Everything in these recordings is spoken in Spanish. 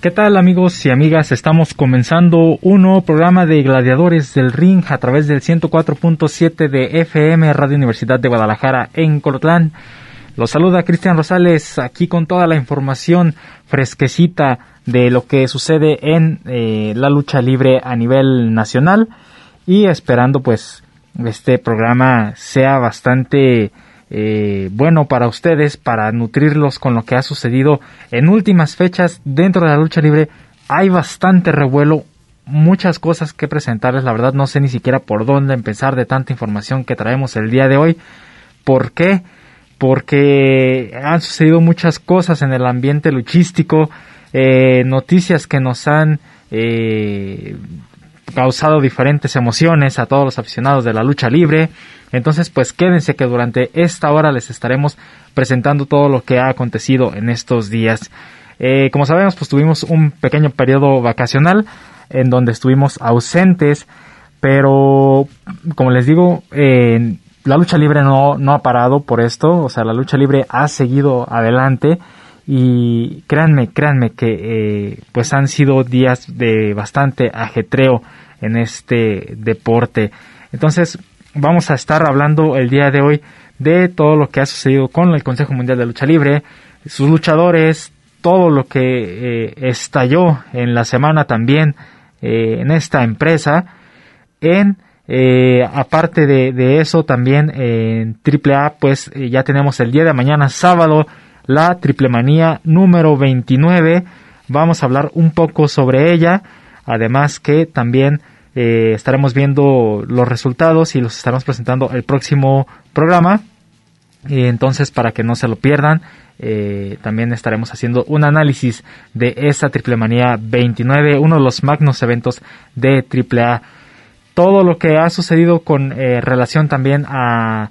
¿Qué tal amigos y amigas? Estamos comenzando un nuevo programa de Gladiadores del Ring a través del 104.7 de FM Radio Universidad de Guadalajara en Colotlán. Los saluda Cristian Rosales aquí con toda la información fresquecita de lo que sucede en eh, la lucha libre a nivel nacional y esperando pues este programa sea bastante eh, bueno para ustedes, para nutrirlos con lo que ha sucedido en últimas fechas dentro de la lucha libre. Hay bastante revuelo, muchas cosas que presentarles. La verdad no sé ni siquiera por dónde empezar de tanta información que traemos el día de hoy. ¿Por qué? Porque han sucedido muchas cosas en el ambiente luchístico, eh, noticias que nos han eh, causado diferentes emociones a todos los aficionados de la lucha libre. Entonces, pues quédense que durante esta hora les estaremos presentando todo lo que ha acontecido en estos días. Eh, como sabemos, pues tuvimos un pequeño periodo vacacional en donde estuvimos ausentes, pero como les digo, eh, la lucha libre no, no ha parado por esto, o sea, la lucha libre ha seguido adelante y créanme, créanme que eh, pues han sido días de bastante ajetreo en este deporte. Entonces, vamos a estar hablando el día de hoy de todo lo que ha sucedido con el Consejo Mundial de Lucha Libre, sus luchadores, todo lo que eh, estalló en la semana también eh, en esta empresa. En aparte de, de, eso también en AAA pues ya tenemos el día de mañana sábado la Triple Manía número 29. Vamos a hablar un poco sobre ella. Además que también eh, estaremos viendo los resultados y los estaremos presentando el próximo programa. Y entonces, para que no se lo pierdan, eh, también estaremos haciendo un análisis de esta Triple Manía 29, uno de los magnos eventos de AAA. Todo lo que ha sucedido con eh, relación también a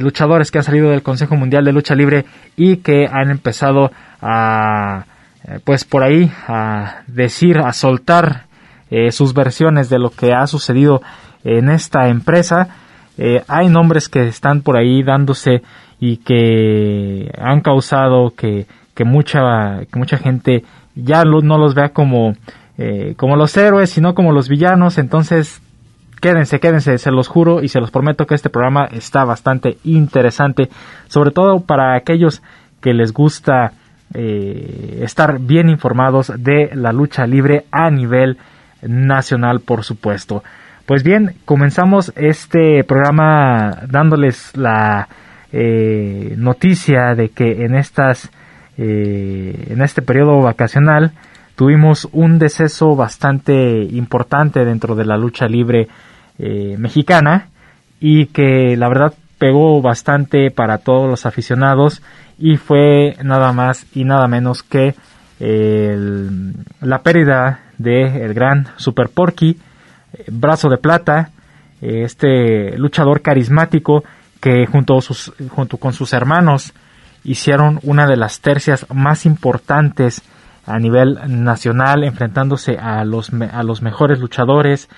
luchadores que han salido del Consejo Mundial de Lucha Libre y que han empezado a, pues por ahí, a decir, a soltar eh, sus versiones de lo que ha sucedido en esta empresa. Eh, hay nombres que están por ahí dándose y que han causado que, que mucha, que mucha gente ya no los vea como, eh, como los héroes, sino como los villanos. Entonces, quédense, quédense, se los juro y se los prometo que este programa está bastante interesante, sobre todo para aquellos que les gusta estar bien informados de la lucha libre a nivel nacional, por supuesto. Pues bien, comenzamos este programa dándoles la eh, noticia de que en estas eh, en este periodo vacacional tuvimos un deceso bastante importante dentro de la lucha libre eh, mexicana y que la verdad pegó bastante para todos los aficionados y fue nada más y nada menos que la pérdida de el gran Super Porky, eh, Brazo de Plata, eh, este luchador carismático que junto, sus, junto con sus hermanos hicieron una de las tercias más importantes a nivel nacional, enfrentándose a los, a los mejores luchadores,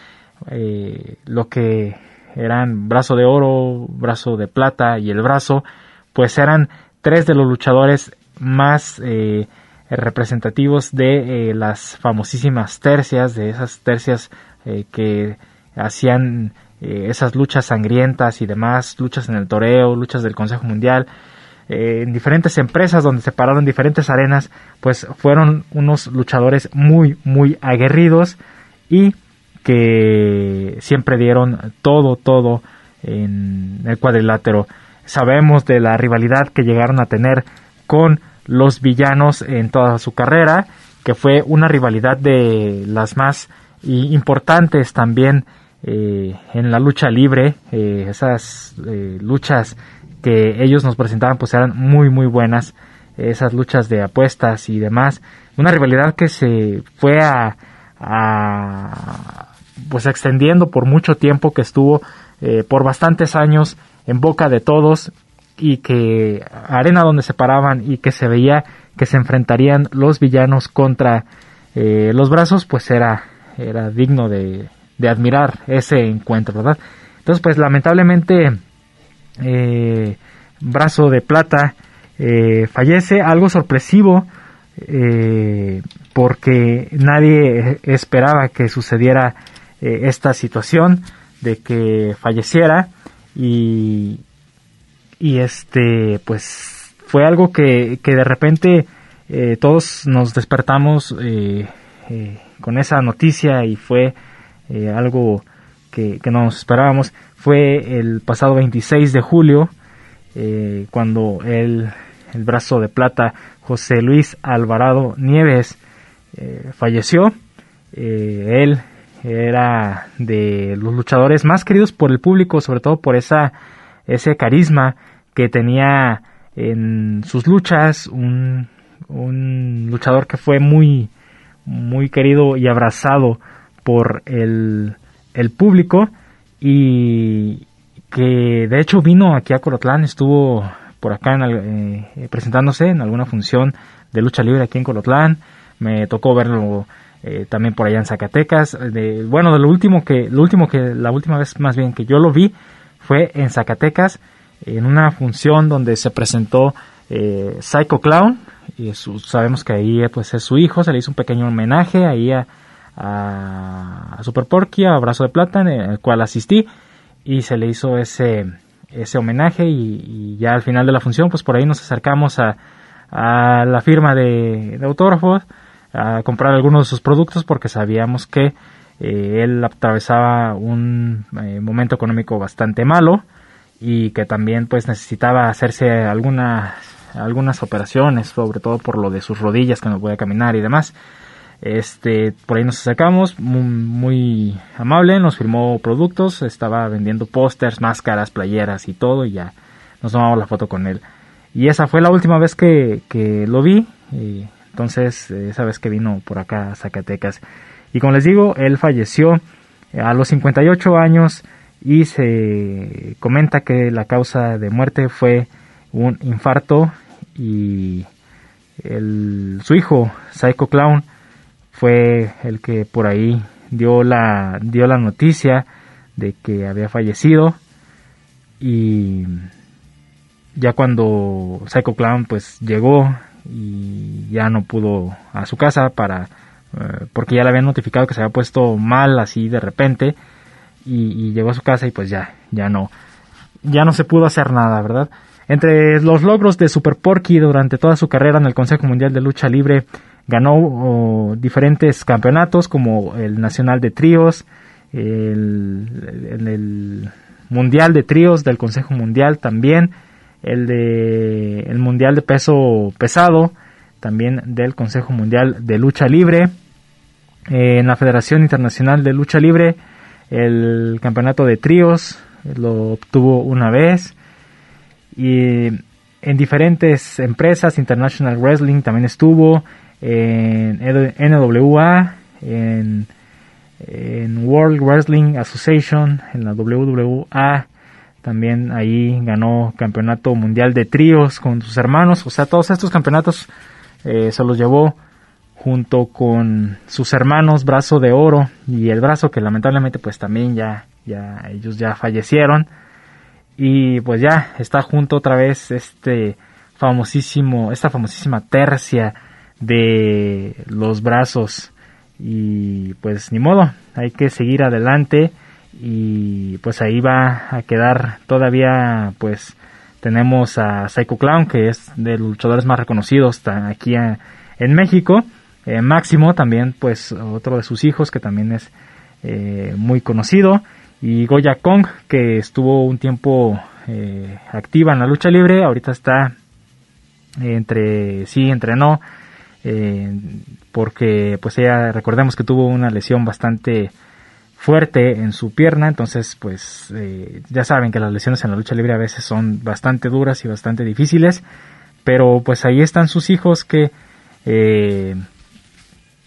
eh, lo que eran brazo de oro, brazo de plata y el brazo, pues eran tres de los luchadores más eh, representativos de eh, las famosísimas tercias, de esas tercias que hacían esas luchas sangrientas y demás, luchas en el toreo, luchas del Consejo Mundial, en diferentes empresas donde se pararon diferentes arenas, pues fueron unos luchadores muy, muy aguerridos y que siempre dieron todo, todo en el cuadrilátero. sabemos de la rivalidad que llegaron a tener con los villanos en toda su carrera, que fue una rivalidad de las más importantes también eh, en la lucha libre, eh, esas eh, luchas que ellos nos presentaban pues eran muy muy buenas, esas luchas de apuestas y demás, una rivalidad que se fue a, a pues extendiendo por mucho tiempo que estuvo por bastantes años en boca de todos y que arena donde se paraban y que se veía que se enfrentarían los villanos contra los brazos pues era era digno de, de admirar ese encuentro, ¿verdad? Entonces, pues lamentablemente, eh, Brazo de Plata eh, fallece, algo sorpresivo, eh, porque nadie esperaba que sucediera esta situación de que falleciera y, y este, pues fue algo que, que de repente todos nos despertamos con esa noticia y fue eh, algo que, no nos esperábamos. Fue el pasado 26 de julio eh, cuando el, el, brazo de plata José Luis Alvarado Nieves eh, falleció. él era de los luchadores más queridos por el público, sobre todo por esa, ese carisma que tenía en sus luchas, un, un luchador que fue muy, muy querido y abrazado por el, el público y que de hecho vino aquí a Colotlán, estuvo por acá en, eh, presentándose en alguna función de lucha libre aquí en Colotlán, me tocó verlo eh, también por allá en Zacatecas, de, bueno, de lo último que, lo último que, la última vez más bien que yo lo vi fue en Zacatecas, en una función donde se presentó eh, Psycho Clown, y sabemos que ahí pues es su hijo, se le hizo un pequeño homenaje ahí a, Super Porky, a Brazo de Plata, en el cual asistí y se le hizo ese, ese homenaje y, ya al final de la función pues por ahí nos acercamos a, a la firma de, autógrafos a comprar algunos de sus productos porque sabíamos que eh, él atravesaba un eh, momento económico bastante malo y que también pues necesitaba hacerse algunas algunas operaciones sobre todo por lo de sus rodillas que no puede caminar y demás este, por ahí nos acercamos, muy, amable, nos firmó productos, estaba vendiendo pósters, máscaras, playeras y todo, y ya nos tomamos la foto con él. Y esa fue la última vez que, que lo vi, y entonces esa vez que vino por acá a Zacatecas. Y como les digo, él falleció a los 58 años y se comenta que la causa de muerte fue un infarto y el, su hijo, Psycho Clown, fue el que por ahí dio la, dio la noticia de que había fallecido y ya cuando Psycho Clown pues llegó y ya no pudo a su casa para eh, porque ya le habían notificado que se había puesto mal así de repente y, llegó a su casa y pues ya ya no ya no se pudo hacer nada verdad entre los logros de Super Porky durante toda su carrera en el Consejo Mundial de Lucha Libre ganó diferentes campeonatos como el Nacional de Tríos, el, el, Mundial de Tríos del Consejo Mundial también, el de el Mundial de Peso Pesado, también del Consejo Mundial de Lucha Libre, en la Federación Internacional de Lucha Libre, el campeonato de tríos lo obtuvo una vez. Y en diferentes empresas, International Wrestling también estuvo, en NWA, en, en World Wrestling Association, en la WWA, también ahí ganó campeonato mundial de tríos con sus hermanos, o sea, todos estos campeonatos eh, se los llevó junto con sus hermanos Brazo de Oro. Y el Brazo que lamentablemente pues también ya, ya ellos ya fallecieron. Y pues ya está junto otra vez este famosísimo, esta famosísima tercia de los brazos. Y pues ni modo, hay que seguir adelante y pues ahí va a quedar. Todavía pues tenemos a Psycho Clown que es de los luchadores más reconocidos aquí en México. Eh, Máximo también pues otro de sus hijos que también es eh, muy conocido. Y Goya Kong que estuvo un tiempo eh, activa en la lucha libre, ahorita está entre sí, entre no, eh, porque pues ella recordemos que tuvo una lesión bastante fuerte en su pierna, entonces pues eh, ya saben que las lesiones en la lucha libre a veces son bastante duras y bastante difíciles, pero pues ahí están sus hijos que eh,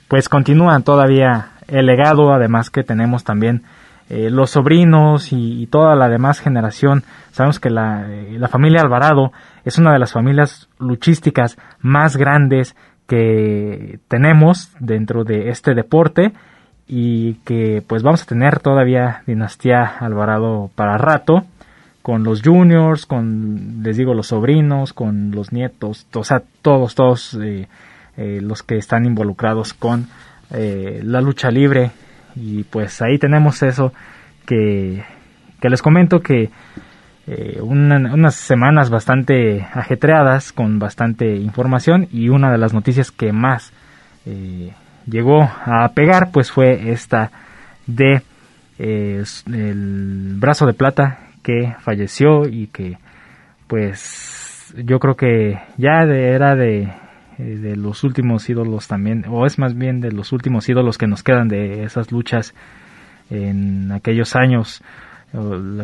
pues continúan todavía el legado, además que tenemos también eh, los sobrinos y, toda la demás generación. Sabemos que la, la familia Alvarado es una de las familias luchísticas más grandes que tenemos dentro de este deporte y que pues vamos a tener todavía dinastía Alvarado para rato con los juniors, con les digo los sobrinos, con los nietos, o sea todos todos eh, eh, los que están involucrados con eh, la lucha libre. Y pues ahí tenemos eso que, que les comento que unas semanas bastante ajetreadas con bastante información y una de las noticias que más llegó a pegar pues fue esta de eh, el brazo de plata que falleció y que pues yo creo que ya era de, de los últimos ídolos también o es más bien de los últimos ídolos que nos quedan de esas luchas en aquellos años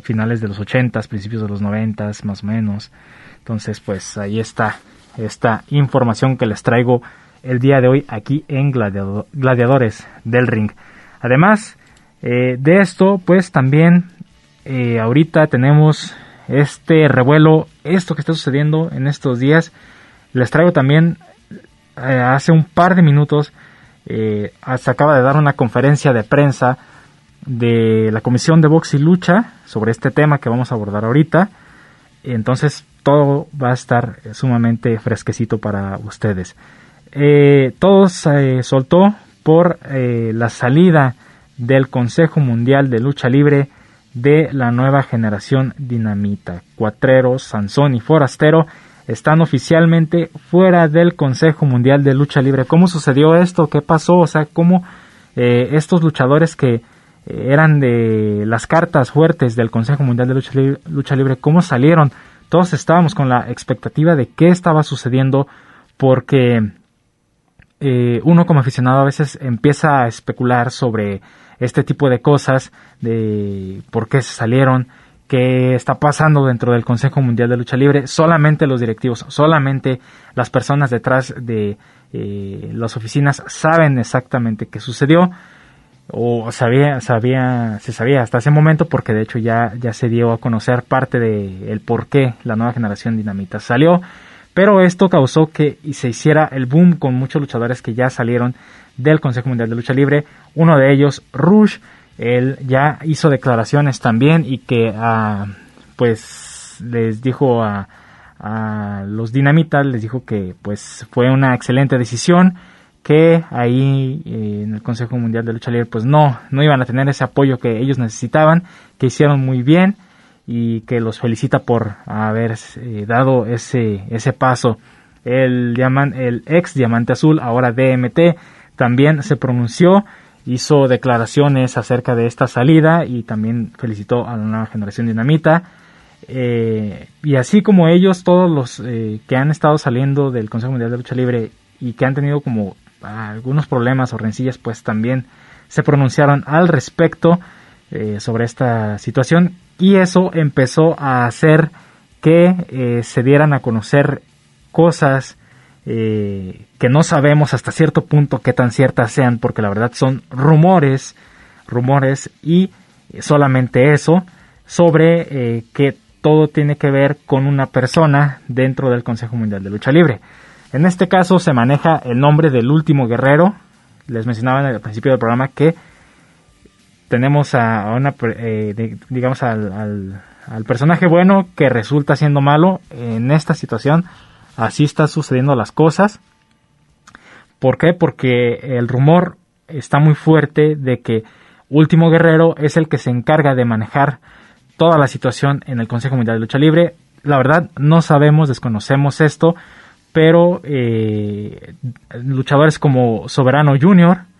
finales de los ochentas, principios de los noventas más o menos. Entonces pues ahí está esta información que les traigo el día de hoy aquí en Gladiadores del Ring. Además eh, de esto, pues también eh, ahorita tenemos este revuelo, esto que está sucediendo en estos días. Les traigo también eh, hace un par de minutos, se acaba de dar una conferencia de prensa de la Comisión de Box y Lucha sobre este tema que vamos a abordar ahorita. Entonces todo va a estar sumamente fresquecito para ustedes eh, todo se soltó por eh, la salida del Consejo Mundial de Lucha Libre de la nueva generación dinamita. Cuatrero, Sansón y Forastero están oficialmente fuera del Consejo Mundial de Lucha Libre. ¿Cómo sucedió esto? ¿Qué pasó? O sea, ¿cómo eh, estos luchadores que eh, eran de las cartas fuertes del Consejo Mundial de Lucha Libre, Lucha Libre, cómo salieron? Todos estábamos con la expectativa de qué estaba sucediendo porque eh, uno como aficionado a veces empieza a especular sobre este tipo de cosas, de por qué se salieron, qué está pasando dentro del Consejo Mundial de Lucha Libre. Solamente los directivos, solamente las personas detrás de eh, las oficinas saben exactamente qué sucedió o sabía, sabía, se sabía hasta ese momento porque de hecho ya, ya se dio a conocer parte de el por qué la nueva generación dinamita salió pero esto causó que se hiciera el boom con muchos luchadores que ya salieron del Consejo Mundial de Lucha Libre. Uno de ellos, Rush, él ya hizo declaraciones también y que ah, pues les dijo a, los dinamitas, les dijo que pues fue una excelente decisión que ahí eh, en el Consejo Mundial de Lucha Libre pues no, no iban a tener ese apoyo que ellos necesitaban, que hicieron muy bien y que los felicita por haber eh, dado ese, ese paso. El, el ex Diamante Azul, ahora DMT, también se pronunció, hizo declaraciones acerca de esta salida y también felicitó a la nueva generación dinamita. Eh, y así como ellos, todos los eh, que han estado saliendo del Consejo Mundial de Lucha Libre y que han tenido como algunos problemas o rencillas, pues también se pronunciaron al respecto sobre esta situación y eso empezó a hacer que eh, se dieran a conocer cosas eh, que no sabemos hasta cierto punto qué tan ciertas sean, porque la verdad son rumores, rumores y solamente eso sobre eh, que todo tiene que ver con una persona dentro del Consejo Mundial de Lucha Libre. En este caso se maneja el nombre del último guerrero. Les mencionaba en el principio del programa que tenemos a, una, eh, digamos, al, al, personaje bueno que resulta siendo malo en esta situación. Así están sucediendo las cosas. ¿Por qué? Porque el rumor está muy fuerte de que Último Guerrero es el que se encarga de manejar toda la situación en el Consejo Mundial de Lucha Libre. La verdad, no sabemos, desconocemos esto, pero eh, luchadores como Soberano Junior,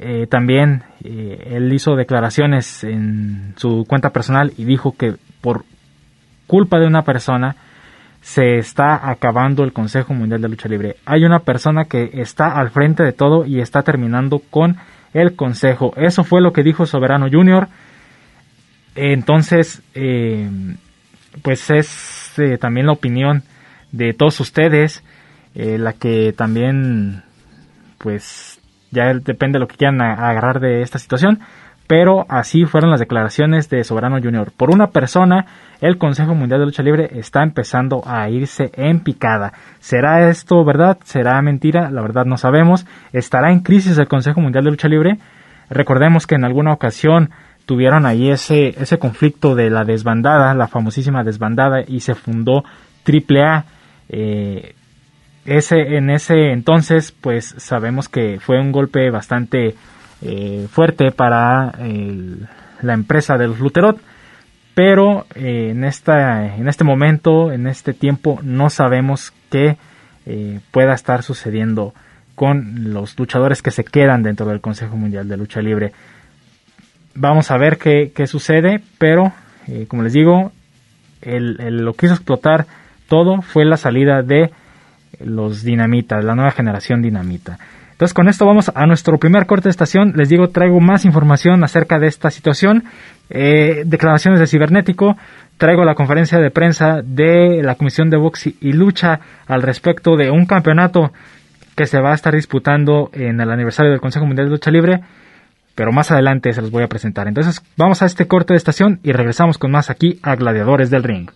eh, también eh, él hizo declaraciones en su cuenta personal y dijo que por culpa de una persona se está acabando el Consejo Mundial de Lucha Libre. Hay una persona que está al frente de todo y está terminando con el Consejo. Eso fue lo que dijo Soberano Junior. Entonces, eh, pues es también la opinión de todos ustedes, la que también, pues ya depende de lo que quieran agarrar de esta situación, pero así fueron las declaraciones de Soberano Junior. Por una persona, el Consejo Mundial de Lucha Libre está empezando a irse en picada. ¿Será esto verdad? ¿Será mentira? La verdad no sabemos. ¿Estará en crisis el Consejo Mundial de Lucha Libre? Recordemos que en alguna ocasión tuvieron ahí ese, ese conflicto de la desbandada, la famosísima desbandada, y se fundó AAA. Eh, ese, en ese entonces, pues sabemos que fue un golpe bastante eh, fuerte para la empresa de los Luterot, pero eh, en, esta, en este momento, en este tiempo, no sabemos qué pueda estar sucediendo con los luchadores que se quedan dentro del Consejo Mundial de Lucha Libre. Vamos a ver qué, sucede, pero eh, como les digo, lo que hizo explotar todo fue la salida de los dinamitas, la nueva generación dinamita. Entonces con esto vamos a nuestro primer corte de estación. Les digo, traigo más información acerca de esta situación. Eh, declaraciones de cibernético. Traigo la conferencia de prensa de la Comisión de Box y Lucha al respecto de un campeonato que se va a estar disputando en el aniversario del Consejo Mundial de Lucha Libre, pero más adelante se los voy a presentar. Entonces vamos a este corte de estación y regresamos con más aquí a Gladiadores del Ring.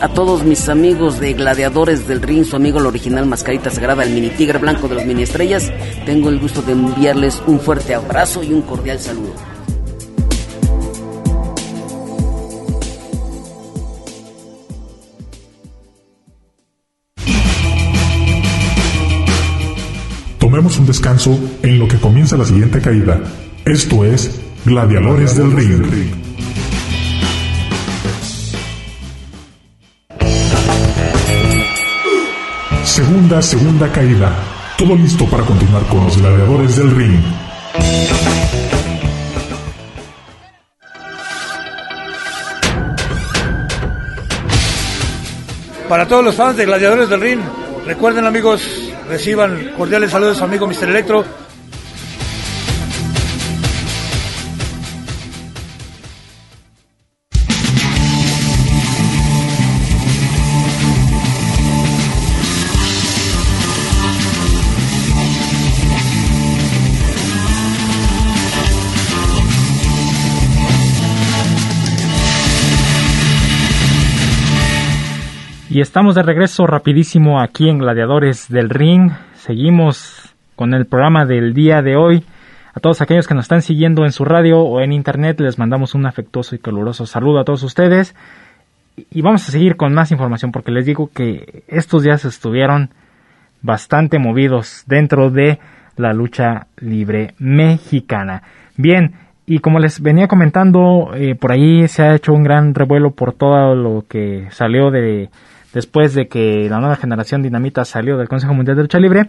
A todos mis amigos de Gladiadores del Ring, su amigo el original Mascarita Sagrada, el mini tigre blanco de los mini estrellas, tengo el gusto de enviarles un fuerte abrazo y un cordial saludo. Tomemos un descanso en lo que comienza la siguiente caída. Esto es Gladiadores del Ring. Segunda, segunda caída. Todo listo para continuar con los gladiadores del ring. Para todos los fans de Gladiadores del Ring, recuerden amigos, Reciban cordiales saludos a amigo Mr. Electro. Estamos de regreso rapidísimo aquí en Gladiadores del Ring. Seguimos con el programa del día de hoy. A todos aquellos que nos están siguiendo en su radio o en internet les mandamos un afectuoso y caluroso saludo a todos ustedes. Y vamos a seguir con más información porque les digo que estos días estuvieron bastante movidos dentro de la lucha libre mexicana. Bien, y como les venía comentando, eh, por ahí se ha hecho un gran revuelo por todo lo que salió de después de que la nueva generación dinamita salió del Consejo Mundial de Lucha Libre.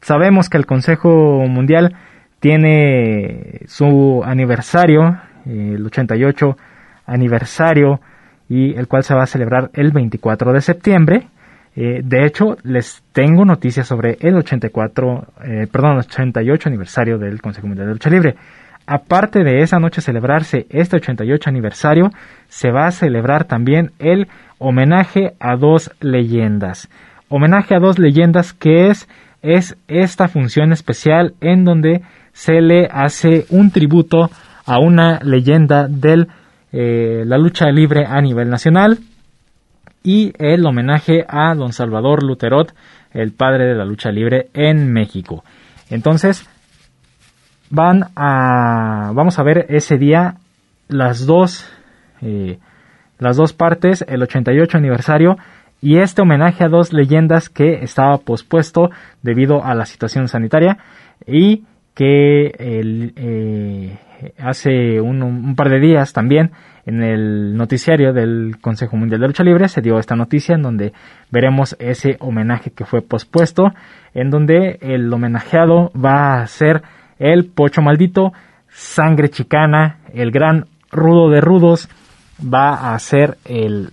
Sabemos que el Consejo Mundial tiene su aniversario, el 88 aniversario, y el cual se va a celebrar el 24 de septiembre. Eh, de hecho, les tengo noticias sobre el 84, eh, perdón, 88 aniversario del Consejo Mundial de Lucha Libre. Aparte de esa noche celebrarse este 88 aniversario, se va a celebrar también el homenaje a dos leyendas. Homenaje a dos leyendas que es, es esta función especial en donde se le hace un tributo a una leyenda de eh, la lucha libre a nivel nacional y el homenaje a don Salvador Luterot, el padre de la lucha libre en México. Entonces, van a, vamos a ver ese día las dos eh, las dos partes, el 88 aniversario y este homenaje a dos leyendas que estaba pospuesto debido a la situación sanitaria y que eh, hace un, par de días también en el noticiario del Consejo Mundial de Lucha Libre se dio esta noticia en donde veremos ese homenaje que fue pospuesto, en donde el homenajeado va a ser el Pocho Maldito, Sangre Chicana, el gran Rudo de Rudos va a ser el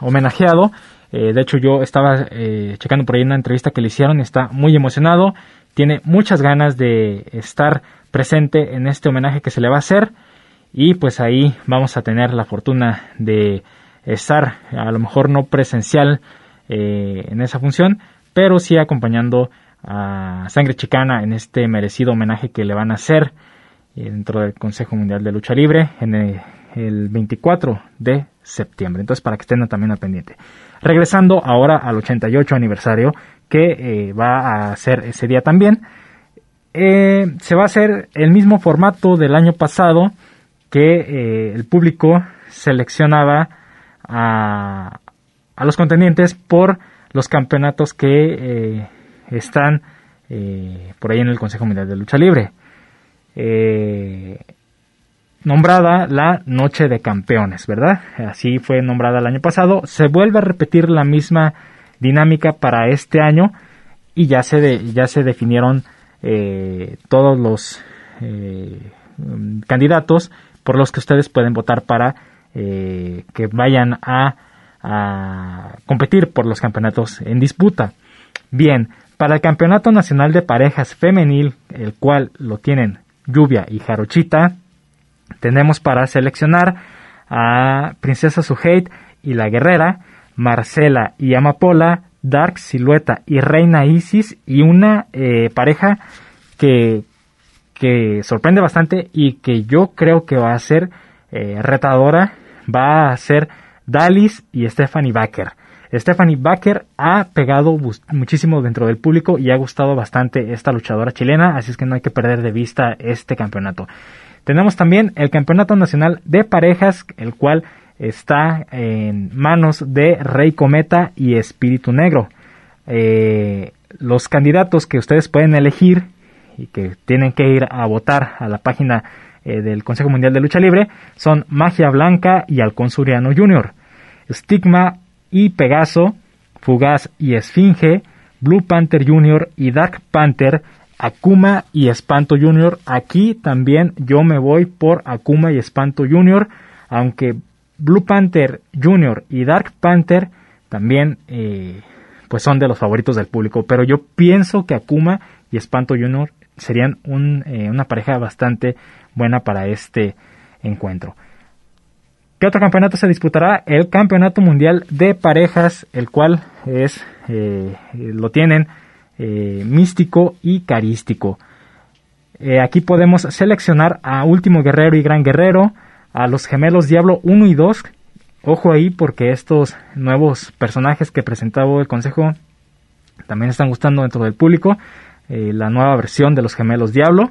homenajeado. Eh, de hecho, yo estaba eh, checando por ahí una entrevista que le hicieron, está muy emocionado, tiene muchas ganas de estar presente en este homenaje que se le va a hacer y pues ahí vamos a tener la fortuna de estar, a lo mejor no presencial eh, en esa función, pero sí acompañando a Sangre Chicana en este merecido homenaje que le van a hacer dentro del Consejo Mundial de Lucha Libre en el, 24 de septiembre. Entonces, para que estén también al pendiente. Regresando ahora al 88 aniversario que eh, va a ser ese día también. Eh, se va a hacer el mismo formato del año pasado que eh, el público seleccionaba a, a, los contendientes por los campeonatos que están por ahí en el Consejo Mundial de Lucha Libre nombrada la Noche de Campeones, ¿verdad? Así fue nombrada el año pasado. Se vuelve a repetir la misma dinámica para este año y ya se, ya se definieron eh, todos los eh, candidatos por los que ustedes pueden votar para eh, que vayan a, a competir por los campeonatos en disputa. Bien, para el Campeonato Nacional de Parejas Femenil, el cual lo tienen Lluvia y Jarochita, tenemos para seleccionar a Princesa Suheit y la Guerrera, Marcela y Amapola, Dark Silueta y Reina Isis y una eh, pareja que, que sorprende bastante y que yo creo que va a ser eh, retadora, va a ser Dalis y Stephanie Baker. Stephanie Baker ha pegado muchísimo dentro del público y ha gustado bastante esta luchadora chilena, así es que no hay que perder de vista este campeonato. Tenemos también el Campeonato Nacional de Parejas, el cual está en manos de Rey Cometa y Espíritu Negro. Eh, los candidatos que ustedes pueden elegir y que tienen que ir a votar a la página eh, del Consejo Mundial de Lucha Libre son Magia Blanca y Alcón Suriano Jr., Stigma y Pegaso, Fugaz y Esfinge, Blue Panther Jr. y Dark Panther, Akuma y Espanto Jr. Aquí también yo me voy por Akuma y Espanto Jr., aunque Blue Panther Jr. y Dark Panther también eh, pues son de los favoritos del público, pero yo pienso que Akuma y Espanto Jr. serían eh, una pareja bastante buena para este encuentro. ¿Qué otro campeonato se disputará? El Campeonato Mundial de Parejas, el cual es eh, lo tienen eh, místico y carístico. Eh, aquí podemos seleccionar a Último Guerrero y Gran Guerrero, a los gemelos Diablo 1 y 2. Ojo ahí porque estos nuevos personajes que presentaba el Consejo también están gustando dentro del público. la nueva versión de los gemelos Diablo.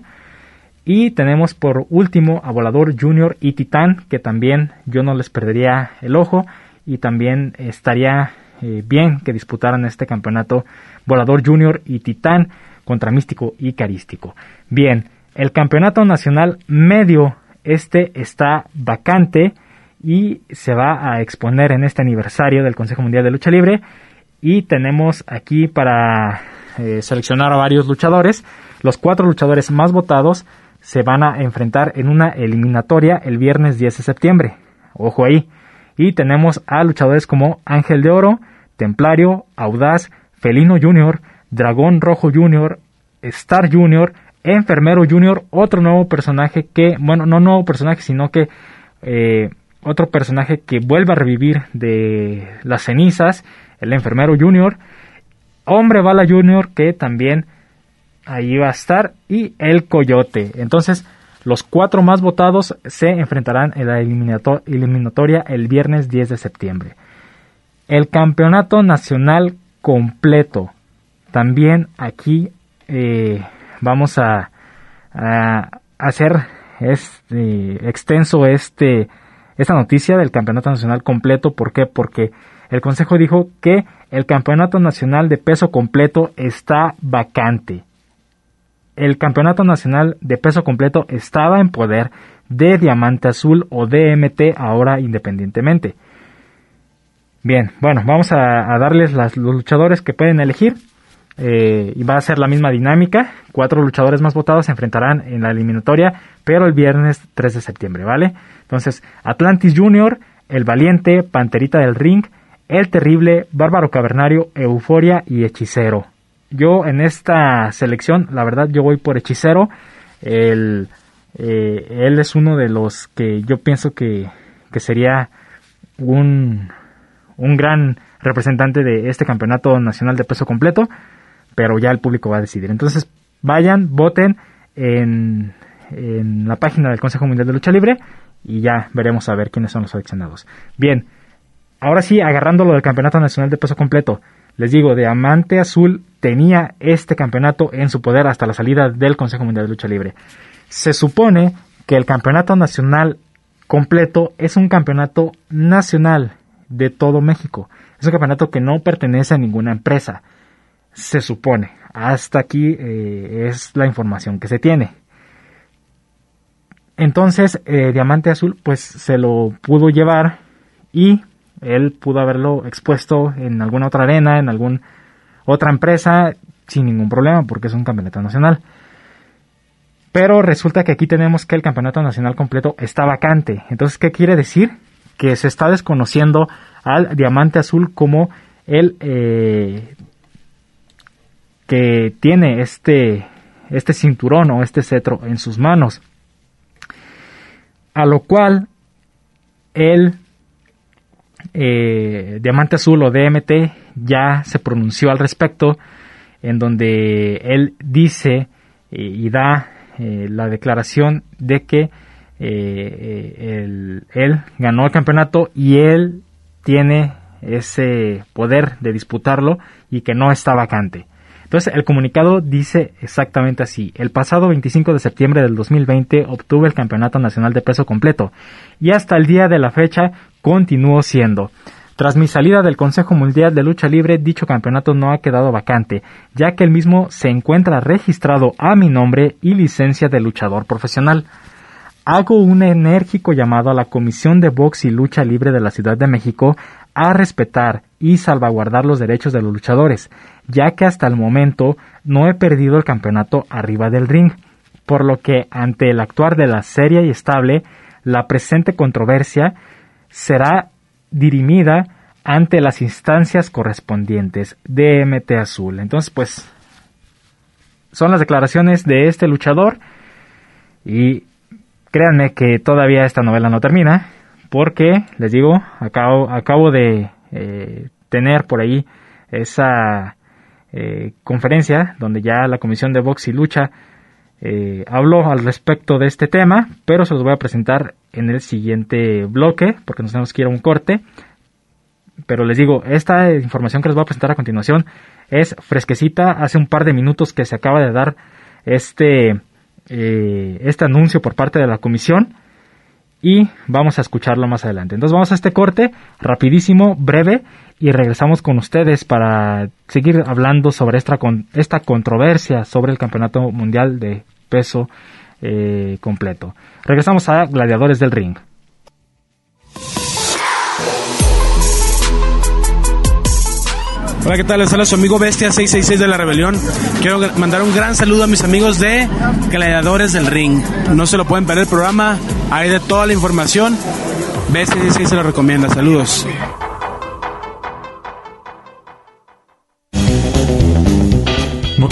Y tenemos por último a Volador Junior y Titán, que también yo no les perdería el ojo y también estaría eh, bien que disputaran este campeonato Volador Junior y Titán contra Místico y Carístico. Bien, el campeonato nacional medio, este está vacante y se va a exponer en este aniversario del Consejo Mundial de Lucha Libre y tenemos aquí para eh, seleccionar a varios luchadores, los cuatro luchadores más votados se van a enfrentar en una eliminatoria el viernes 10 de septiembre. Ojo ahí. Y tenemos a luchadores como Ángel de Oro, Templario, Audaz, Felino Jr., Dragón Rojo Jr., Star Jr., Enfermero Jr., otro nuevo personaje que, bueno, no nuevo personaje, sino que eh, otro personaje que vuelve a revivir de las cenizas, el Enfermero Jr., Hombre Bala Jr., que también ahí va a estar, y el Coyote. Entonces, los cuatro más votados se enfrentarán en la eliminatoria el viernes 10 de septiembre. El campeonato nacional completo. También aquí eh, vamos a, hacer este, extenso este, esta noticia del campeonato nacional completo. ¿Por qué? Porque el Consejo dijo que el campeonato nacional de peso completo está vacante el Campeonato Nacional de Peso Completo estaba en poder de Diamante Azul o DMT ahora independientemente. Bien, bueno, vamos a, darles los luchadores que pueden elegir. eh, y va a ser la misma dinámica. Cuatro luchadores más votados se enfrentarán en la eliminatoria, pero el viernes 3 de septiembre, ¿vale? Entonces, Atlantis Junior, El Valiente, Panterita del Ring, El Terrible, Bárbaro Cavernario, Euforia y Hechicero. Yo en esta selección, la verdad, yo voy por Hechicero. Eh, él es uno de los que yo pienso que, que sería un, un gran representante de este campeonato nacional de peso completo pero ya el público va a decidir. Entonces, vayan, voten en, en la página del Consejo Mundial de Lucha Libre y ya veremos a ver quiénes son los seleccionados. Bien, ahora sí, agarrando lo del Campeonato Nacional de Peso Completo, les digo, Diamante Azul tenía este campeonato en su poder hasta la salida del Consejo Mundial de Lucha Libre. Se supone que el Campeonato Nacional completo es un campeonato nacional de todo México. Es un campeonato que no pertenece a ninguna empresa se supone. Hasta aquí eh, es la información que se tiene. Entonces, eh, Diamante Azul, pues se lo pudo llevar y él pudo haberlo expuesto en alguna otra arena, en alguna otra empresa, sin ningún problema, porque es un campeonato nacional. Pero resulta que aquí tenemos que el campeonato nacional completo está vacante. Entonces, ¿qué quiere decir? Que se está desconociendo al Diamante Azul como el eh, que tiene este, este cinturón o este cetro en sus manos. A lo cual el eh, Diamante Azul o DMT ya se pronunció al respecto, en donde él dice eh, y da eh, la declaración de que él ganó el campeonato y él tiene ese poder de disputarlo y que no está vacante. Entonces, el comunicado dice exactamente así. El pasado 25 de septiembre del 2020 obtuve el Campeonato Nacional de Peso Completo y hasta el día de la fecha continuó siendo. Tras mi salida del Consejo Mundial de Lucha Libre, dicho campeonato no ha quedado vacante, ya que el mismo se encuentra registrado a mi nombre y licencia de luchador profesional. Hago un enérgico llamado a la Comisión de Box y Lucha Libre de la Ciudad de México a respetar y salvaguardar los derechos de los luchadores, ya que hasta el momento no he perdido el campeonato arriba del ring, por lo que ante el actuar de la seria y estable, la presente controversia será dirimida ante las instancias correspondientes de MT Azul. Entonces, pues, son las declaraciones de este luchador y créanme que todavía esta novela no termina porque, les digo, acabo, acabo de eh, tener por ahí esa eh, conferencia donde ya la Comisión de Box y Lucha eh, habló al respecto de este tema, pero se los voy a presentar en el siguiente bloque porque nos tenemos que ir a un corte. Pero les digo, esta información que les voy a presentar a continuación es fresquecita, hace un par de minutos que se acaba de dar este, este anuncio por parte de la comisión y vamos a escucharlo más adelante. Entonces vamos a este corte rapidísimo, breve y regresamos con ustedes para seguir hablando sobre esta, esta controversia sobre el Campeonato Mundial de Peso eh, completo. Regresamos a Gladiadores del Ring. Hola, ¿qué tal? Les habla su amigo Bestia 666 de la Rebelión. Quiero mandar un gran saludo a mis amigos de Gladiadores del Ring. No se lo pueden perder el programa, hay de toda la información. Bestia 666 se lo recomienda. Saludos.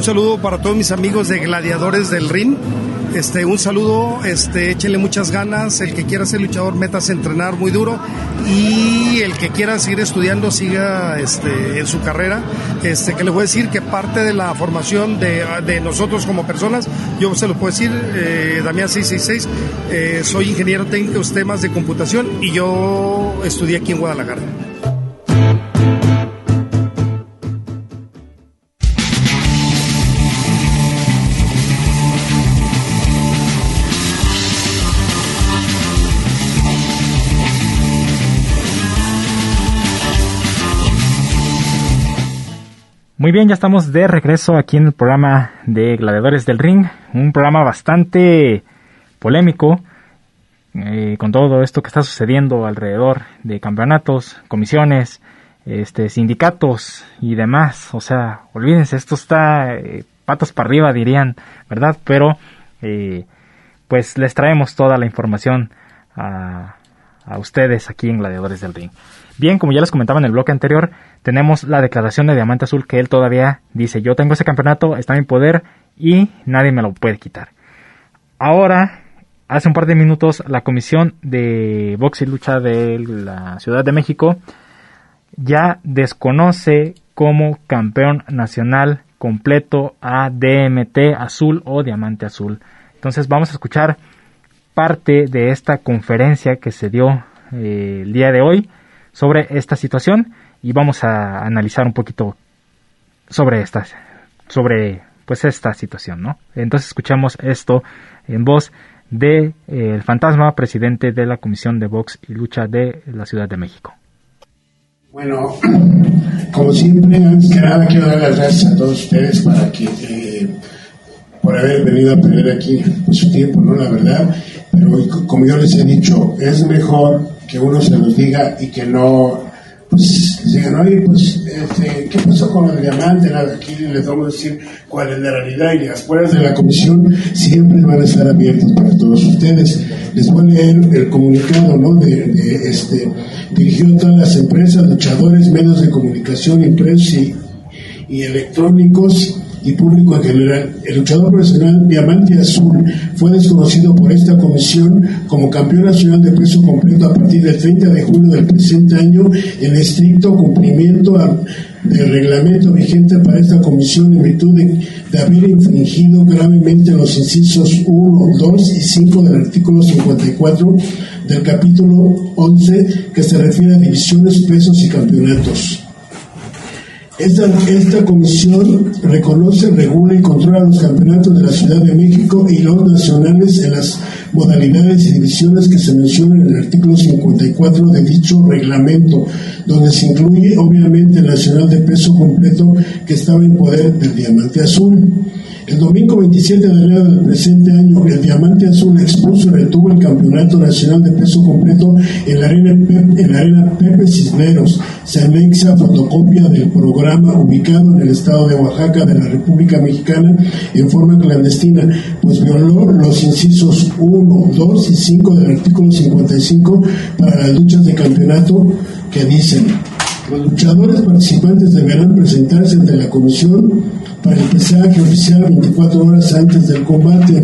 Un saludo para todos mis amigos de Gladiadores del Ring. Este, un saludo, este, échenle muchas ganas. El que quiera ser luchador, métase a entrenar muy duro. Y el que quiera seguir estudiando, siga este, en su carrera. Este, que les voy a decir que parte de la formación de, de nosotros como personas, yo se lo puedo decir, eh, Damián 666, eh, soy ingeniero técnico en temas de computación y yo estudié aquí en Guadalajara. Muy bien, ya estamos de regreso aquí en el programa de Gladiadores del Ring, un programa bastante polémico eh, con todo esto que está sucediendo alrededor de campeonatos, comisiones, este, sindicatos y demás. O sea, olvídense, esto está eh, patos para arriba, dirían, ¿verdad? Pero, eh, pues les traemos toda la información a, a ustedes aquí en Gladiadores del Ring. Bien, como ya les comentaba en el bloque anterior, tenemos la declaración de Diamante Azul que él todavía dice, yo tengo ese campeonato, está en mi poder y nadie me lo puede quitar. Ahora, hace un par de minutos, la Comisión de Box y Lucha de la Ciudad de México ya desconoce como campeón nacional completo a DMT Azul o Diamante Azul. Entonces vamos a escuchar parte de esta conferencia que se dio eh, el día de hoy sobre esta situación y vamos a analizar un poquito sobre esta sobre pues esta situación, ¿no? Entonces escuchamos esto en voz de eh, el fantasma presidente de la Comisión de Box y Lucha de la Ciudad de México. Bueno, como siempre, antes que nada quiero dar las gracias a todos ustedes para que eh, por haber venido a perder aquí su tiempo, ¿no? La verdad, pero como yo les he dicho, es mejor que uno se los diga y que no, pues, digan, oye, pues, este, ¿qué pasó con el diamante? Aquí les vamos a decir cuál es la realidad y las puertas de la comisión siempre van a estar abiertas para todos ustedes. Les voy a leer el comunicado, ¿no? De, este, dirigido a todas las empresas, luchadores, medios de comunicación, impresos y electrónicos y público en general. El luchador profesional Diamante Azul fue desconocido por esta comisión como campeón nacional de peso completo a partir del 30 de julio del presente año en estricto cumplimiento del reglamento vigente para esta comisión en virtud de, haber infringido gravemente los incisos 1, 2 y 5 del artículo 54 del capítulo 11 que se refiere a divisiones, pesos y campeonatos. Esta, comisión reconoce, regula y controla los campeonatos de la Ciudad de México y los nacionales en las modalidades y divisiones que se mencionan en el artículo 54 de dicho reglamento, donde se incluye obviamente el nacional de peso completo que estaba en poder del Diamante Azul. El domingo 27 de enero del presente año, el Diamante Azul expuso y retuvo el Campeonato Nacional de Peso Completo en la Arena, Pepe, en la arena Pepe Cisneros. Se anexa fotocopia del programa ubicado en el estado de Oaxaca de la República Mexicana en forma clandestina, pues violó los incisos 1, 2 y 5 del artículo 55 para las luchas de campeonato que dicen los luchadores participantes deberán presentarse ante la comisión para el pesaje oficial 24 horas antes del combate.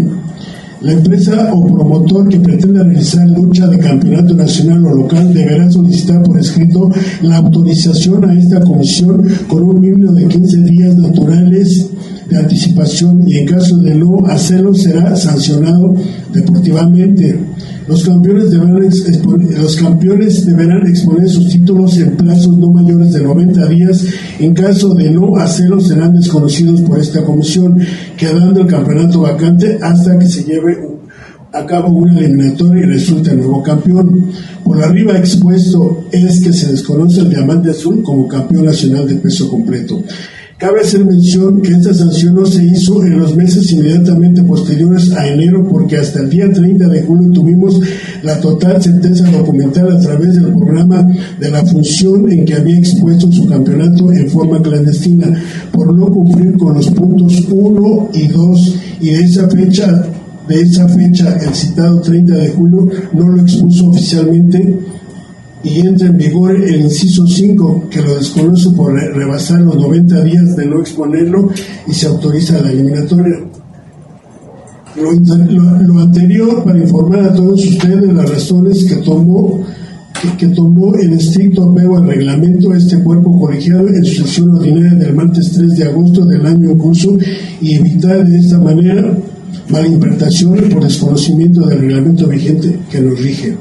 La empresa o promotor que pretenda realizar lucha de campeonato nacional o local deberá solicitar por escrito la autorización a esta comisión con un mínimo de 15 días naturales de anticipación y en caso de no hacerlo será sancionado deportivamente. Los campeones, deberán los campeones deberán exponer sus títulos en plazos no mayores de 90 días. En caso de no hacerlo, serán desconocidos por esta comisión, quedando el campeonato vacante hasta que se lleve a cabo una eliminatoria y resulte el nuevo campeón. Por arriba expuesto es que se desconoce el diamante azul como campeón nacional de peso completo. Cabe hacer mención que esta sanción no se hizo en los meses inmediatamente posteriores a enero porque hasta el día 30 de julio tuvimos la total sentencia documental a través del programa de la función en que había expuesto su campeonato en forma clandestina por no cumplir con los puntos 1 y 2 y de esa fecha de esa fecha el citado 30 de julio no lo expuso oficialmente y entra en vigor el inciso 5, que lo desconoce por rebasar los 90 días de no exponerlo y se autoriza la eliminatoria. Lo, anterior para informar a todos ustedes las razones que tomó que, tomó en estricto apego al reglamento este cuerpo colegiado en su sesión ordinaria del martes 3 de agosto del año en curso y evitar de esta manera malinterpretaciones por desconocimiento del reglamento vigente que nos rige.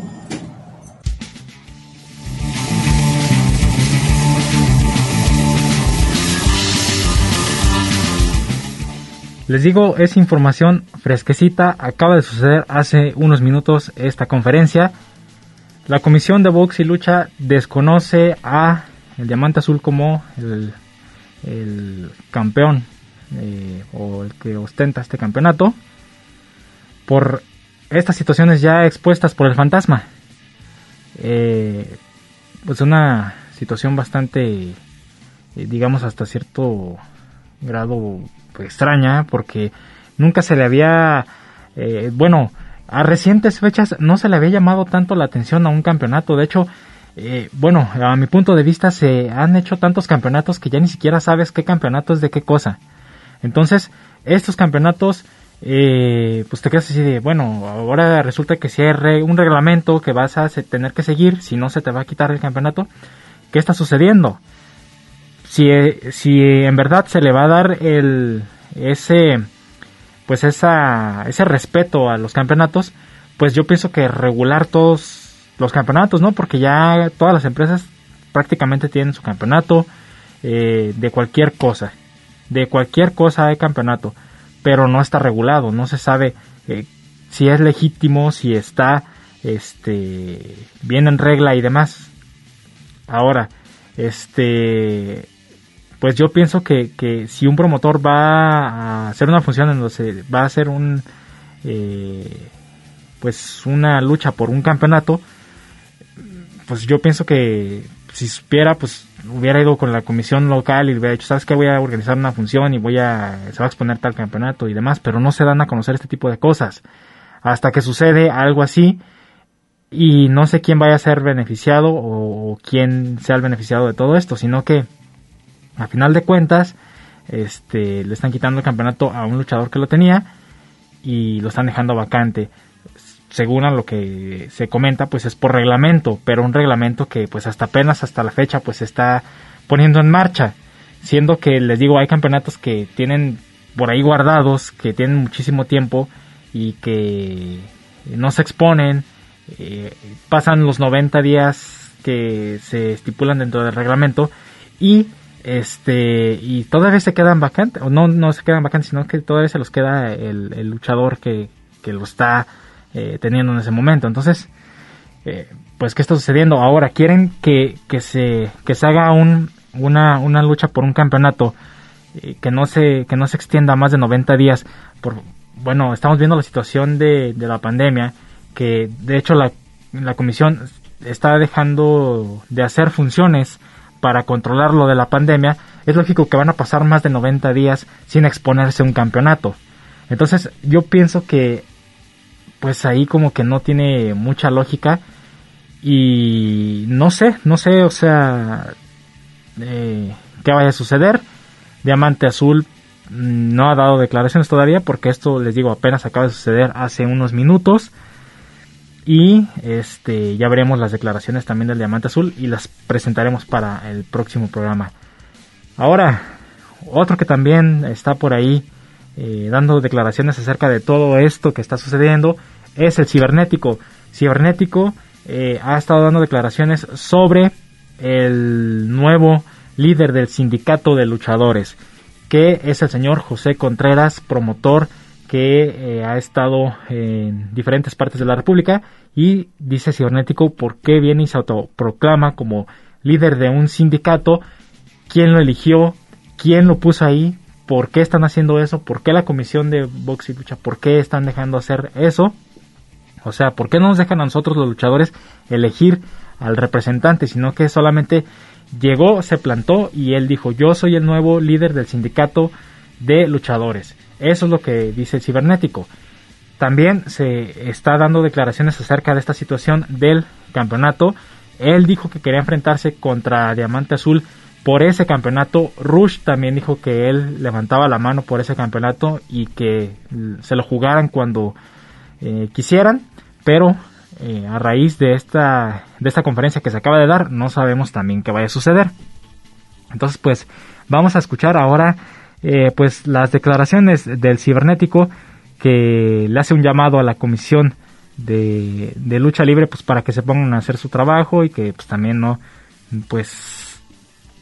Les digo, es información fresquecita, acaba de suceder hace unos minutos esta conferencia. La Comisión de Box y Lucha desconoce a el Diamante Azul como el, campeón eh, o el que ostenta este campeonato por estas situaciones ya expuestas por el fantasma. Eh, pues una situación bastante, eh, digamos, hasta cierto grado extraña, porque nunca se le había, eh, bueno, a recientes fechas no se le había llamado tanto la atención a un campeonato. De hecho, eh, bueno, a mi punto de vista se han hecho tantos campeonatos que ya ni siquiera sabes qué campeonato es de qué cosa. Entonces, estos campeonatos, eh, pues te quedas así de, bueno, ahora resulta que si hay un reglamento que vas a tener que seguir, si no se te va a quitar el campeonato, ¿qué está sucediendo? Si, si en verdad se le va a dar el, ese, pues esa, ese respeto a los campeonatos, pues yo pienso que regular todos los campeonatos, ¿no? Porque ya todas las empresas prácticamente tienen su campeonato eh, de cualquier cosa. De cualquier cosa hay campeonato, pero no está regulado, no se sabe eh, si es legítimo, si está este bien en regla y demás. Ahora, este pues yo pienso que, que si un promotor va a hacer una función en donde va a hacer un eh, pues una lucha por un campeonato pues yo pienso que si supiera, pues hubiera ido con la comisión local y hubiera dicho, ¿sabes qué? Voy a organizar una función y voy a, se va a exponer tal campeonato y demás, pero no se dan a conocer este tipo de cosas. Hasta que sucede algo así y no sé quién vaya a ser beneficiado o, quién sea el beneficiado de todo esto, sino que a final de cuentas, este, le están quitando el campeonato a un luchador que lo tenía y lo están dejando vacante. Según a lo que se comenta, pues es por reglamento, pero un reglamento que pues hasta apenas hasta la fecha pues se está poniendo en marcha, siendo que les digo, hay campeonatos que tienen por ahí guardados, que tienen muchísimo tiempo y que no se exponen, eh, pasan los 90 días que se estipulan dentro del reglamento y este y todavía se quedan vacantes, o no, no se quedan vacantes, sino que todavía se los queda el, luchador que, que lo está eh, teniendo en ese momento. Entonces, eh, pues, ¿qué está sucediendo? Ahora quieren que, que, se, que se haga un, una, una lucha por un campeonato eh, que, no se, que no se extienda más de 90 días. Por, bueno, estamos viendo la situación de, de la pandemia, que de hecho la, la comisión está dejando de hacer funciones para controlar lo de la pandemia, es lógico que van a pasar más de 90 días sin exponerse un campeonato. Entonces yo pienso que pues ahí como que no tiene mucha lógica y no sé, no sé, o sea, eh, qué vaya a suceder. Diamante Azul mm, no ha dado declaraciones todavía porque esto les digo apenas acaba de suceder hace unos minutos y este ya veremos las declaraciones también del Diamante Azul y las presentaremos para el próximo programa. Ahora, otro que también está por ahí eh, dando declaraciones acerca de todo esto que está sucediendo es el cibernético. Cibernético eh, ha estado dando declaraciones sobre el nuevo líder del sindicato de luchadores, que es el señor José Contreras, promotor que eh, ha estado en diferentes partes de la República y dice cibernético por qué viene y se autoproclama como líder de un sindicato, quién lo eligió, quién lo puso ahí, por qué están haciendo eso, por qué la comisión de box y lucha, por qué están dejando hacer eso o sea, ¿por qué no nos dejan a nosotros los luchadores elegir al representante, sino que solamente llegó, se plantó y él dijo, yo soy el nuevo líder del sindicato de luchadores. Eso es lo que dice el cibernético. También se está dando declaraciones acerca de esta situación del campeonato. Él dijo que quería enfrentarse contra Diamante Azul por ese campeonato. Rush también dijo que él levantaba la mano por ese campeonato y que se lo jugaran cuando eh, quisieran pero eh, a raíz de esta, de esta conferencia que se acaba de dar, no sabemos también qué vaya a suceder. Entonces, pues vamos a escuchar ahora eh, pues las declaraciones del cibernético que le hace un llamado a la comisión de, lucha libre pues para que se pongan a hacer su trabajo y que pues también no pues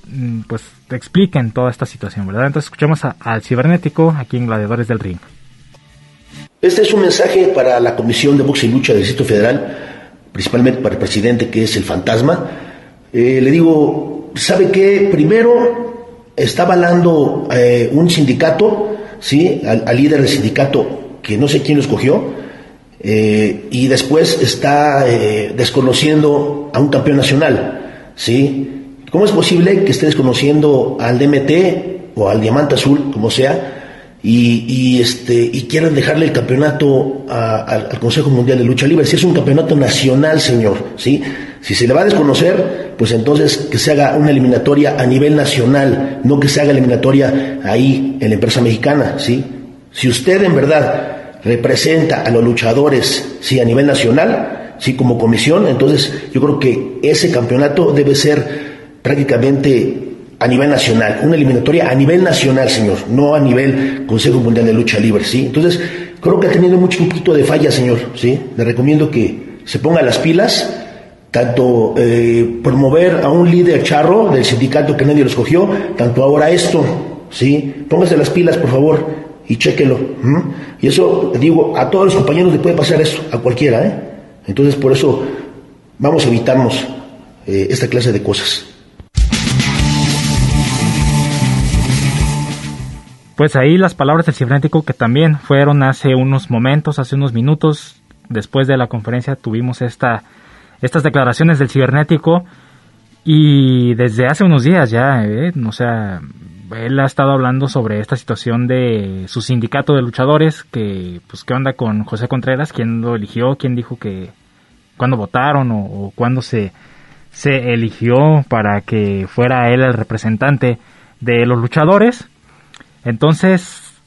mm, pues expliquen toda esta situación, ¿verdad? Entonces escuchemos al cibernético aquí en Gladiadores del Ring. Este es un mensaje para la Comisión de Boxe y Lucha del Distrito Federal, principalmente para el presidente que es el fantasma. Eh, le digo, ¿sabe qué? Primero, está avalando eh, un sindicato, ¿sí? Al, líder del sindicato, que no sé quién lo escogió, eh, y después está eh, desconociendo a un campeón nacional, ¿sí? ¿Cómo es posible que esté desconociendo al DMT o al Diamante Azul, como sea, y, este, y quieran dejarle el campeonato al Consejo Mundial de Lucha Libre? Si es un campeonato nacional, señor, ¿sí? Si se le va a desconocer, pues entonces que se haga una eliminatoria a nivel nacional, no que se haga eliminatoria ahí en la empresa mexicana, ¿sí? Si usted en verdad representa a los luchadores, sí, a nivel nacional, sí, como comisión, entonces yo creo que ese campeonato debe ser prácticamente a nivel nacional, una eliminatoria a nivel nacional, señor, no a nivel Consejo Mundial de Lucha Libre, ¿sí? Entonces, creo que ha tenido mucho un poquito de falla, señor, ¿sí? Le recomiendo que se ponga las pilas tanto eh, promover a un líder charro del sindicato que nadie lo escogió, tanto ahora esto, ¿sí? Póngase las pilas, por favor, y chéquelo. Y eso, digo, a todos los compañeros le puede pasar eso, a cualquiera, ¿eh? Entonces, por eso vamos a evitarnos eh, esta clase de cosas. Pues ahí las palabras del cibernético que también fueron hace unos momentos, hace unos minutos, después de la conferencia tuvimos esta estas declaraciones del cibernético y desde hace unos días ya, ¿eh? o sea, él ha estado hablando sobre esta situación de su sindicato de luchadores, que pues qué onda con José Contreras, quién lo eligió, quién dijo que cuándo votaron o, o cuándo se, se eligió para que fuera él el representante de los luchadores. Entonces,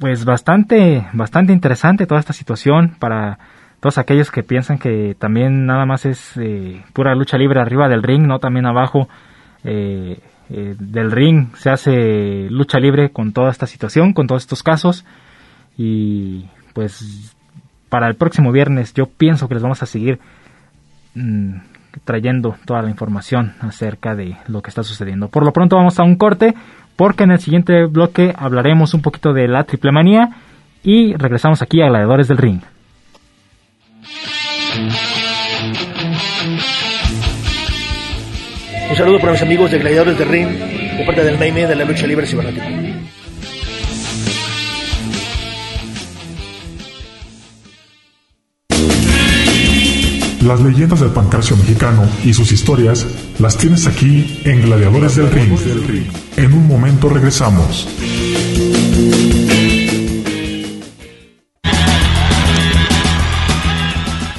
pues bastante, bastante interesante toda esta situación para todos aquellos que piensan que también nada más es eh, pura lucha libre arriba del ring, no también abajo eh, eh, del ring se hace lucha libre con toda esta situación, con todos estos casos y pues para el próximo viernes yo pienso que les vamos a seguir mm, trayendo toda la información acerca de lo que está sucediendo. Por lo pronto vamos a un corte porque en el siguiente bloque hablaremos un poquito de la triple manía y regresamos aquí a Gladiadores del Ring. Un saludo para mis amigos de Gladiadores de Ring, de parte del Maine de la lucha libre cibernética. Las leyendas del pancracio mexicano y sus historias las tienes aquí en Gladiadores del Ring. En un momento regresamos.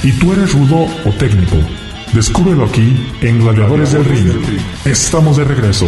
¿Y tú eres rudo o técnico? Descúbrelo aquí en Gladiadores del Ring. Estamos de regreso.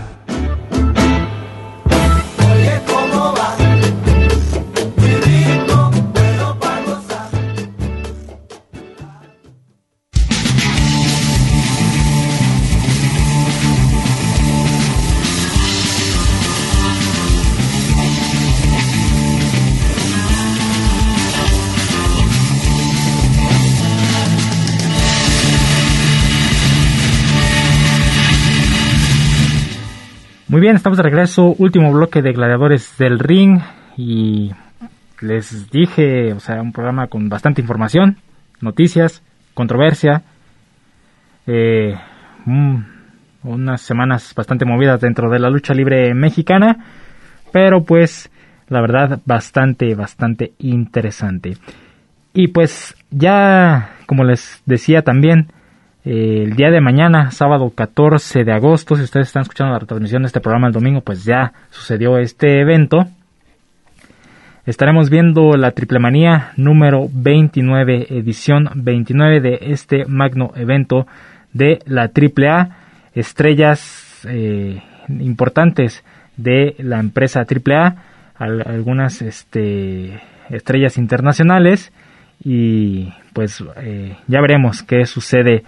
Muy bien, estamos de regreso, último bloque de Gladiadores del Ring. Y les dije, o sea, un programa con bastante información, noticias, controversia, eh, unas semanas bastante movidas dentro de la lucha libre mexicana, pero pues la verdad bastante, bastante interesante. Y pues ya, como les decía también, el día de mañana, sábado 14 de agosto, si ustedes están escuchando la retransmisión de este programa el domingo, pues ya sucedió este evento. Estaremos viendo la Triple Manía número 29, edición 29 de este magno evento de la Triple A. Estrellas eh, importantes de la empresa Triple A, algunas este, estrellas internacionales y pues eh, ya veremos qué sucede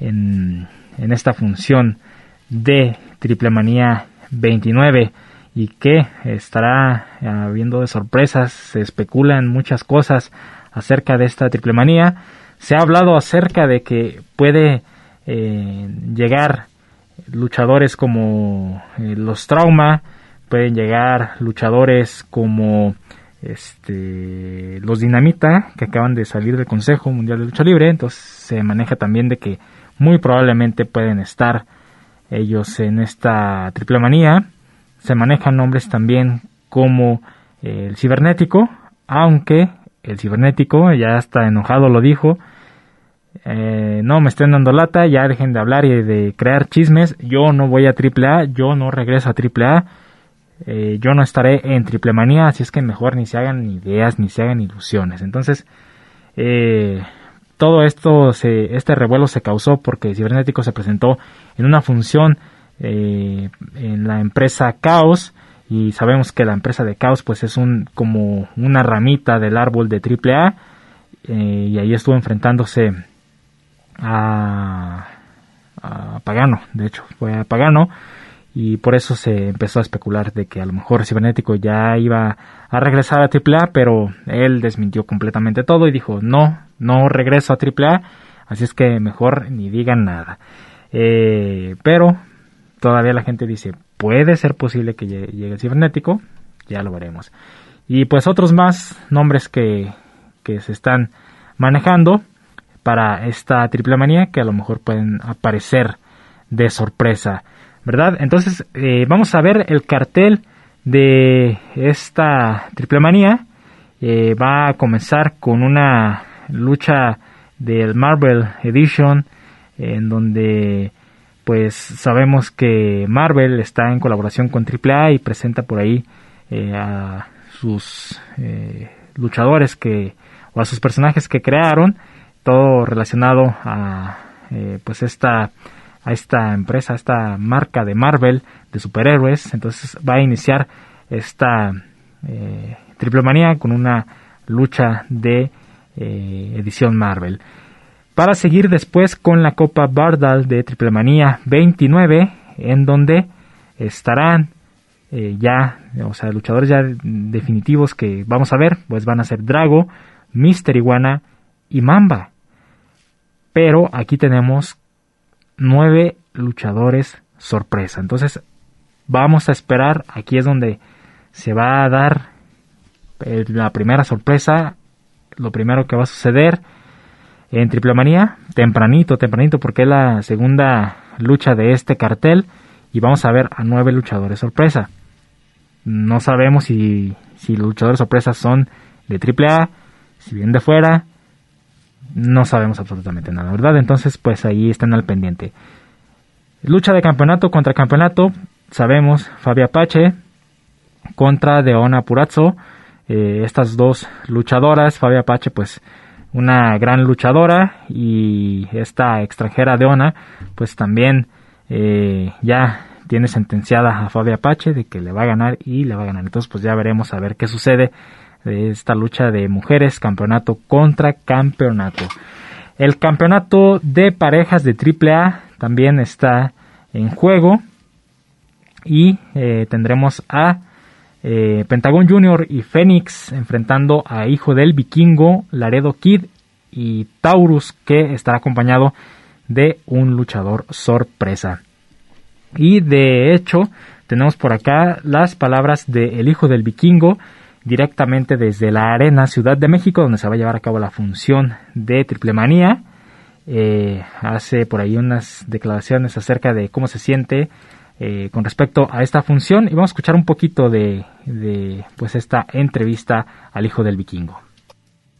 en, esta función de Triple Manía 29 y que estará habiendo de sorpresas, se especulan muchas cosas acerca de esta triple manía. Se ha hablado acerca de que puede eh, llegar luchadores como eh, los Trauma, pueden llegar luchadores como este los Dinamita que acaban de salir del Consejo Mundial de Lucha Libre, entonces se maneja también de que muy probablemente pueden estar ellos en esta triple manía. Se manejan nombres también como eh, el cibernético, aunque el cibernético ya está enojado, lo dijo. Eh, no me estén dando lata, ya dejen de hablar y de crear chismes. Yo no voy a AAA, yo no regreso a AAA. Eh, yo no estaré en triple manía, así es que mejor ni se hagan ideas ni se hagan ilusiones. Entonces, eh, todo esto, se, este revuelo se causó porque Cibernético se presentó en una función eh, en la empresa Caos y sabemos que la empresa de Caos pues es un como una ramita del árbol de AAA eh, y ahí estuvo enfrentándose a, a Pagano, de hecho fue a Pagano y por eso se empezó a especular de que a lo mejor Cibernético ya iba a regresar a AAA, pero él desmintió completamente todo y dijo, no, no regreso a AAA, así es que mejor ni digan nada. Eh, pero todavía la gente dice, puede ser posible que llegue el cibernético, ya lo veremos. Y pues otros más nombres que, que se están manejando para esta triple manía que a lo mejor pueden aparecer de sorpresa. ¿verdad? Entonces, eh, vamos a ver el cartel de esta triple manía. Eh, va a comenzar con una lucha del Marvel Edition, en donde pues sabemos que Marvel está en colaboración con AAA y presenta por ahí eh, a sus luchadores que o a sus personajes que crearon todo relacionado a pues esta a esta empresa, a esta marca de Marvel de superhéroes. Entonces va a iniciar esta eh, triple manía con una lucha de eh, edición Marvel. Para seguir después con la Copa Bardal de Triple Manía 29, en donde estarán eh, ya, o sea, luchadores ya definitivos que vamos a ver, pues van a ser Drago, Mister Iguana y Mamba. Pero aquí tenemos nueve luchadores sorpresa. Entonces, vamos a esperar. Aquí es donde se va a dar eh, la primera sorpresa. Lo primero que va a suceder en Triple Manía, tempranito, tempranito, porque es la segunda lucha de este cartel. Y vamos a ver a nueve luchadores sorpresa. No sabemos si, si los luchadores sorpresa son de AAA, si vienen de fuera, no sabemos absolutamente nada, ¿verdad? Entonces, pues ahí están al pendiente. Lucha de campeonato contra campeonato, sabemos, Fabia Apache contra Deona Purazzo. Eh, estas dos luchadoras, Fabia Apache, pues una gran luchadora y esta extranjera Deona, pues también eh, ya tiene sentenciada a Fabia Apache de que le va a ganar y le va a ganar. Entonces, pues ya veremos a ver qué sucede de esta lucha de mujeres, campeonato contra campeonato. El campeonato de parejas de AAA también está en juego y eh, tendremos a eh, Pentagon Junior y Fénix enfrentando a Hijo del Vikingo, Laredo Kid y Taurus que estará acompañado de un luchador sorpresa. Y de hecho tenemos por acá las palabras de El Hijo del Vikingo directamente desde la Arena Ciudad de México, donde se va a llevar a cabo la función de Triple Manía. Eh, hace por ahí unas declaraciones acerca de cómo se siente eh, con respecto a esta función y vamos a escuchar un poquito de, pues esta entrevista al hijo del vikingo.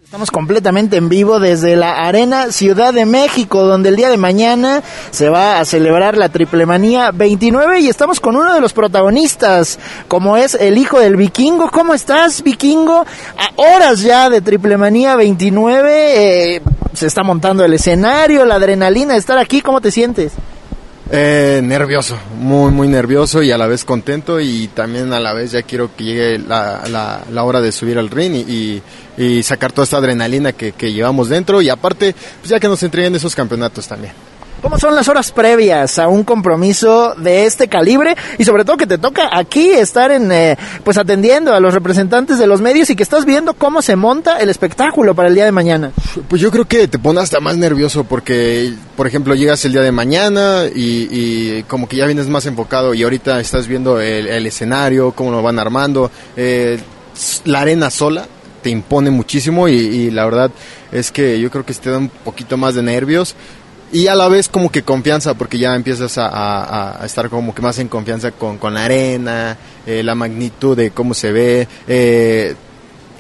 Estamos completamente en vivo desde la Arena Ciudad de México, donde el día de mañana se va a celebrar la Triple Manía 29 y estamos con uno de los protagonistas, como es el hijo del vikingo. ¿Cómo estás, vikingo? A horas ya de Triple Manía 29, eh, se está montando el escenario, la adrenalina de estar aquí. ¿Cómo te sientes? Eh, nervioso, muy, muy nervioso y a la vez contento y también a la vez ya quiero que llegue la, la, hora de subir al ring y, sacar toda esta adrenalina que, llevamos dentro y aparte, pues ya que nos entreguen esos campeonatos también. ¿Cómo son las horas previas a un compromiso de este calibre? Y sobre todo que te toca aquí estar en, eh, pues atendiendo a los representantes de los medios y que estás viendo cómo se monta el espectáculo para el día de mañana. Pues yo creo que te pone hasta más nervioso porque, por ejemplo, llegas el día de mañana y, como que ya vienes más enfocado y ahorita estás viendo el, escenario, cómo lo van armando, eh, la arena sola te impone muchísimo y, la verdad es que yo creo que te da un poquito más de nervios y a la vez como que confianza porque ya empiezas a, estar como que más en confianza con, con la arena, eh, la magnitud de cómo se ve. Eh,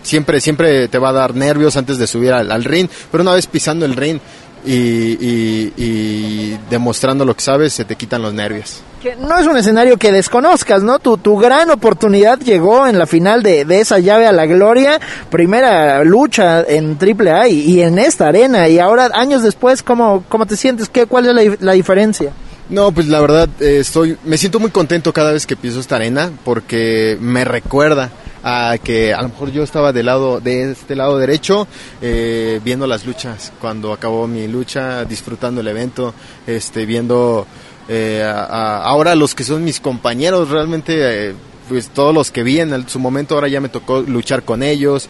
siempre, siempre te va a dar nervios antes de subir al, al ring, pero una vez pisando el ring y, demostrando lo que sabes, se te quitan los nervios. Que no es un escenario que desconozcas, ¿no? Tu, tu gran oportunidad llegó en la final de, esa llave a la gloria, primera lucha en AAA y, y en esta arena, y ahora años después, ¿cómo, cómo te sientes? ¿Qué, ¿Cuál es la, la diferencia? No, pues la verdad eh, estoy, me siento muy contento cada vez que piso esta arena porque me recuerda a que a lo mejor yo estaba del lado de este lado derecho eh, viendo las luchas cuando acabó mi lucha disfrutando el evento este viendo eh, ahora los que son mis compañeros realmente pues todos los que vi en su momento ahora ya me tocó luchar con ellos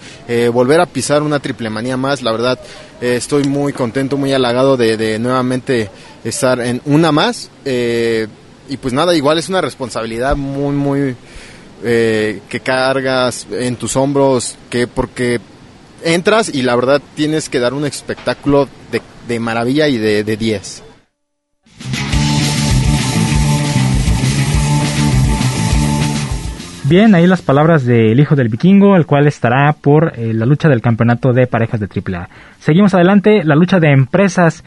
volver a pisar una triple manía más la verdad estoy muy contento muy halagado de nuevamente estar en una más. Eh, y pues nada, igual es una responsabilidad muy, muy eh, que cargas en tus hombros, que porque entras y la verdad tienes que dar un espectáculo de, maravilla y de 10. Bien, ahí las palabras del hijo del vikingo, el cual estará por eh, la lucha del campeonato de parejas de AAA. Seguimos adelante, la lucha de empresas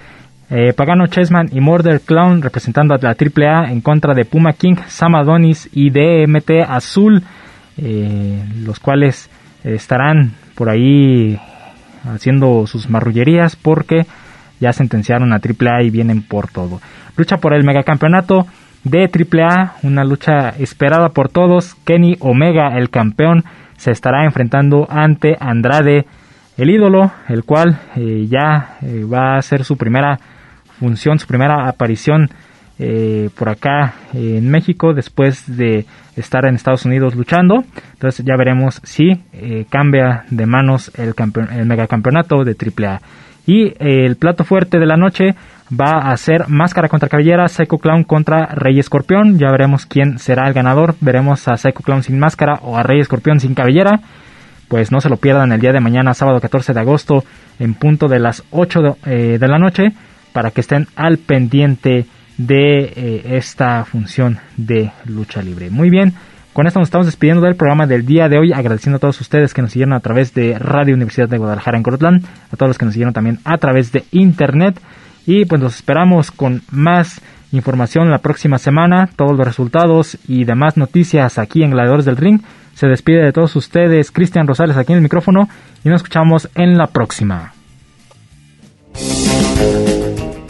eh, Pagano Chessman y Murder Clown representando a la AAA en contra de Puma King, Sam Adonis y DMT Azul, eh, los cuales estarán por ahí haciendo sus marrullerías porque ya sentenciaron a AAA y vienen por todo. Lucha por el megacampeonato de AAA, una lucha esperada por todos. Kenny Omega, el campeón, se estará enfrentando ante Andrade, el ídolo, el cual eh, ya va a ser su primera función, su primera aparición eh, por acá en México después de estar en Estados Unidos luchando. Entonces ya veremos si eh, cambia de manos el, el megacampeonato de AAA. Y eh, el plato fuerte de la noche va a ser Máscara contra Cabellera, Psycho Clown contra Rey Escorpión. Ya veremos quién será el ganador. Veremos a Psycho Clown sin máscara o a Rey Escorpión sin cabellera. Pues no se lo pierdan el día de mañana, sábado 14 de agosto, en punto de las 8 de la noche para que estén al pendiente de eh, esta función de lucha libre. Muy bien, con esto nos estamos despidiendo del programa del día de hoy, agradeciendo a todos ustedes que nos siguieron a través de Radio Universidad de Guadalajara en Cortland, a todos los que nos siguieron también a través de Internet y pues los esperamos con más información la próxima semana, todos los resultados y demás noticias aquí en Gladiadores del Ring. Se despide de todos ustedes Cristian Rosales aquí en el micrófono y nos escuchamos en la próxima.